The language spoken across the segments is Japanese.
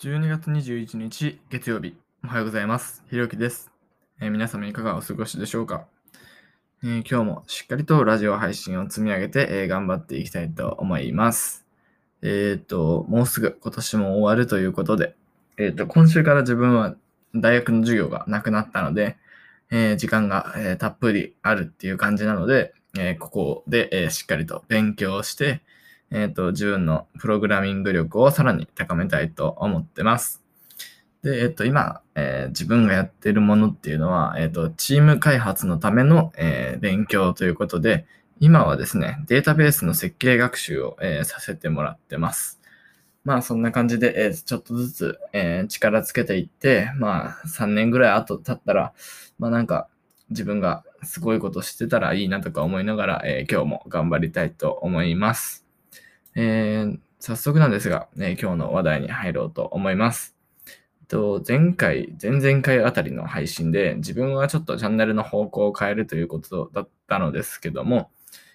12月21日月曜日、おはようございます。ひろゆきです、えー皆様いかがお過ごしでしょうか、えー今日もしっかりとラジオ配信を積み上げて、えー頑張っていきたいと思います。えっ、と、もうすぐ今年も終わるということで、えっ、と、今週から自分は大学の授業がなくなったので、え時間が、えたっぷりあるっていう感じなので、えここで、えしっかりと勉強して、えっ、と、自分のプログラミング力をさらに高めたいと思ってます。で、えっ、と、今、えー自分がやっているものっていうのは、えっ、と、チーム開発のための、えー勉強ということで、今はですね、データベースの設計学習を、えーさせてもらってます。まあ、そんな感じで、えーちょっとずつ、えー力つけていって、まあ、3年ぐらい後経ったら、まあなんか、自分がすごいことしてたらいいなとか思いながら、えー今日も頑張りたいと思います。えー早速なんですが、え今日の話題に入ろうと思います。と前回、前々回あたりの配信で自分はちょっとチャンネルの方向を変えるということだったのですけども、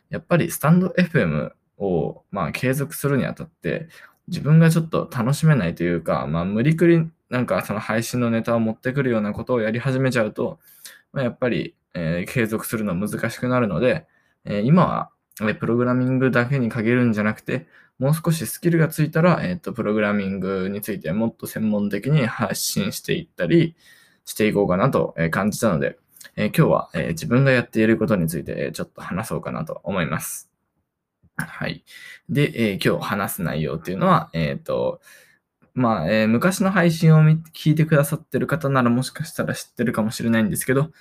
やっぱりスタンド FM を、まあ、継続するにあたって、自分がちょっと楽しめないというか、まあ、無理くりなんかその配信のネタを持ってくるようなことをやり始めちゃうと、まあ、やっぱり、えー継続するの難しくなるので、えー今は、プログラミングだけに限るんじゃなくて、もう少しスキルがついたら、えっ、と、プログラミングについてもっと専門的に発信していったりしていこうかなと感じたので、え今日は、え自分がやっていることについて、えちょっと話そうかなと思います。はい。で、え今日話す内容っていうのは、えっ、と、まあ、え昔の配信を聞いてくださってる方ならもしかしたら知ってるかもしれないんですけど、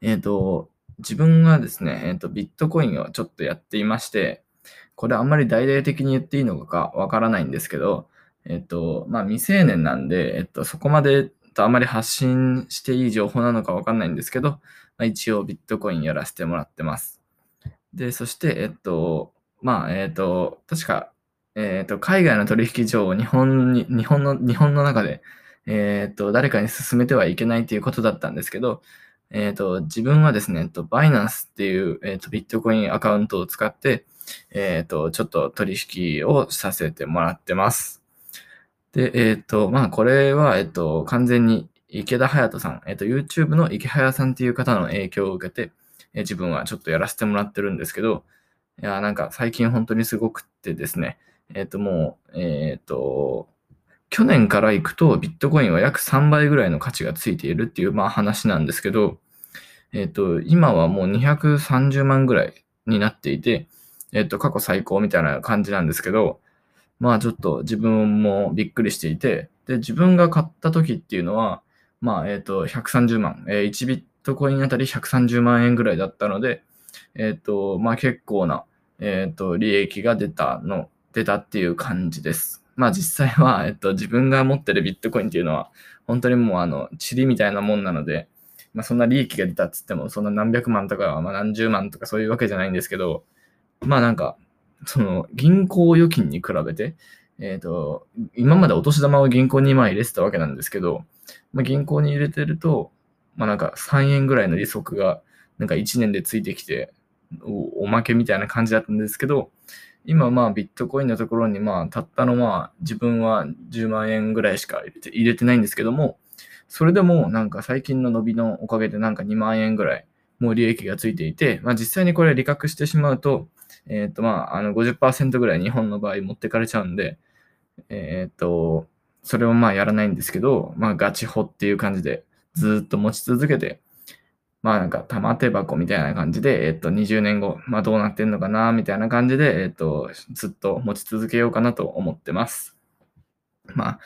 えっ、と、自分がですね、えっ、と、ビットコインをちょっとやっていまして、これあんまり大々的に言っていいのかわからないんですけど、えっ、と、まあ未成年なんで、えっ、と、そこまでとあまり発信していい情報なのかわかんないんですけど、まあ、一応ビットコインやらせてもらってます。で、そして、えっと、まあ、えっと、確か、えっと、海外の取引所を日本に、日本の、日本の中で、えっと、誰かに進めてはいけないということだったんですけど、えっと、自分はですね、えっと、バイナンスっていう、えっと、ビットコインアカウントを使って、えっと、ちょっと取引をさせてもらってます。で、えっと、まあ、これは、えっと、完全に池田隼人さん、えっと、YouTube の池早さんっていう方の影響を受けて、え自分はちょっとやらせてもらってるんですけど、いや、なんか最近本当にすごくってですね、えっ、と、もう、えっ、と、去年から行くとビットコインは約3倍ぐらいの価値がついているっていう、まあ話なんですけど、えっ、と、今はもう230万ぐらいになっていて、えっ、と、過去最高みたいな感じなんですけど、まあちょっと自分もびっくりしていて、で、自分が買った時っていうのは、まあ、えっ、と、130万、えー1ビットコインあたり130万円ぐらいだったので、えっ、と、まあ結構な、えっ、と、利益が出たの、出たっていう感じです。まあ実際は、えっ、と、自分が持ってるビットコインっていうのは、本当にもうあの、塵みたいなもんなので、まあそんな利益が出たっつっても、そんな何百万とか、まあ何十万とかそういうわけじゃないんですけど、まあなんか、その、銀行預金に比べて、えっ、と、今までお年玉を銀行にまあ入れてたわけなんですけど、まあ、銀行に入れてると、まあなんか3円ぐらいの利息がなんか1年でついてきてお、おまけみたいな感じだったんですけど、今まあビットコインのところにまあたったのまあ自分は10万円ぐらいしか入れて入れてないんですけども、それでもなんか最近の伸びのおかげでなんか2万円ぐらいもう利益がついていて、まあ実際にこれ利確してしまうと、えっ、とまああの50%ぐらい日本の場合持ってかれちゃうんで、えっ、と、それをまあやらないんですけど、まあガチホっていう感じでずっと持ち続けて、まあなんか玉手箱みたいな感じで、えっと20年後、まあどうなってんのかな、みたいな感じで、えっとずっと持ち続けようかなと思ってます。ま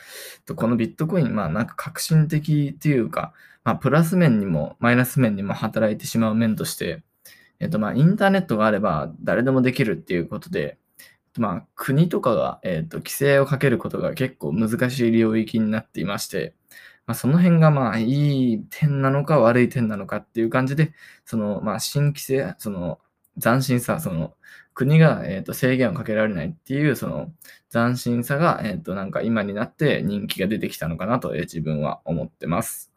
あ、このビットコイン、まあなんか革新的っていうか、まあプラス面にもマイナス面にも働いてしまう面として、えっとまあインターネットがあれば誰でもできるっていうことで、まあ、国とかが、えーと規制をかけることが結構難しい領域になっていまして、まあ、その辺がまあいい点なのか悪い点なのかっていう感じで、そのまあ新規制、その斬新さ、その国が、えー、と制限をかけられないっていうその斬新さが、えー、となんか今になって人気が出てきたのかなと、えー自分は思ってます。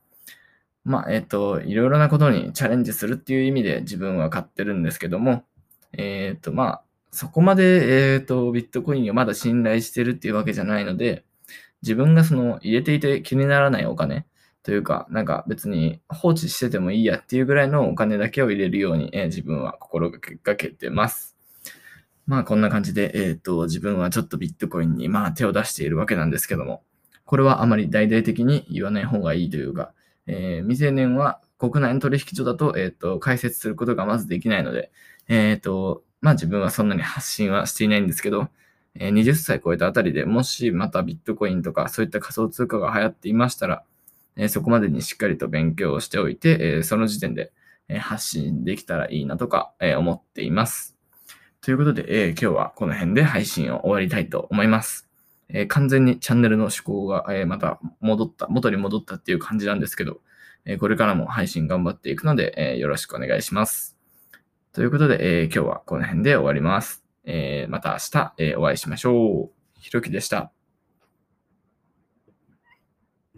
まあ、えっ、と、いろいろなことにチャレンジするっていう意味で自分は買ってるんですけども、えっ、と、まあ、そこまで、えっ、と、ビットコインをまだ信頼してるっていうわけじゃないので、自分がその入れていて気にならないお金というか、なんか別に放置しててもいいやっていうぐらいのお金だけを入れるように、え、自分は心がけてます。まあこんな感じで、えっ、ー、と、自分はちょっとビットコインにまあ手を出しているわけなんですけども、これはあまり大々的に言わない方がいいというか、えー、未成年は国内の取引所だと、えっ、ー、と、解説することがまずできないので、えっ、と、まあ自分はそんなに発信はしていないんですけど、え20歳超えたあたりでもしまたビットコインとかそういった仮想通貨が流行っていましたら、えそこまでにしっかりと勉強をしておいて、えその時点で、発信できたらいいなとか、思っています。ということで、え今日はこの辺で配信を終わりたいと思います。え完全にチャンネルの思考が、えまた戻った、元に戻ったっていう感じなんですけど、えこれからも配信頑張っていくので、えよろしくお願いします。ということで、え今日はこの辺で終わります。えまた明日、えお会いしましょう。ひろきでした。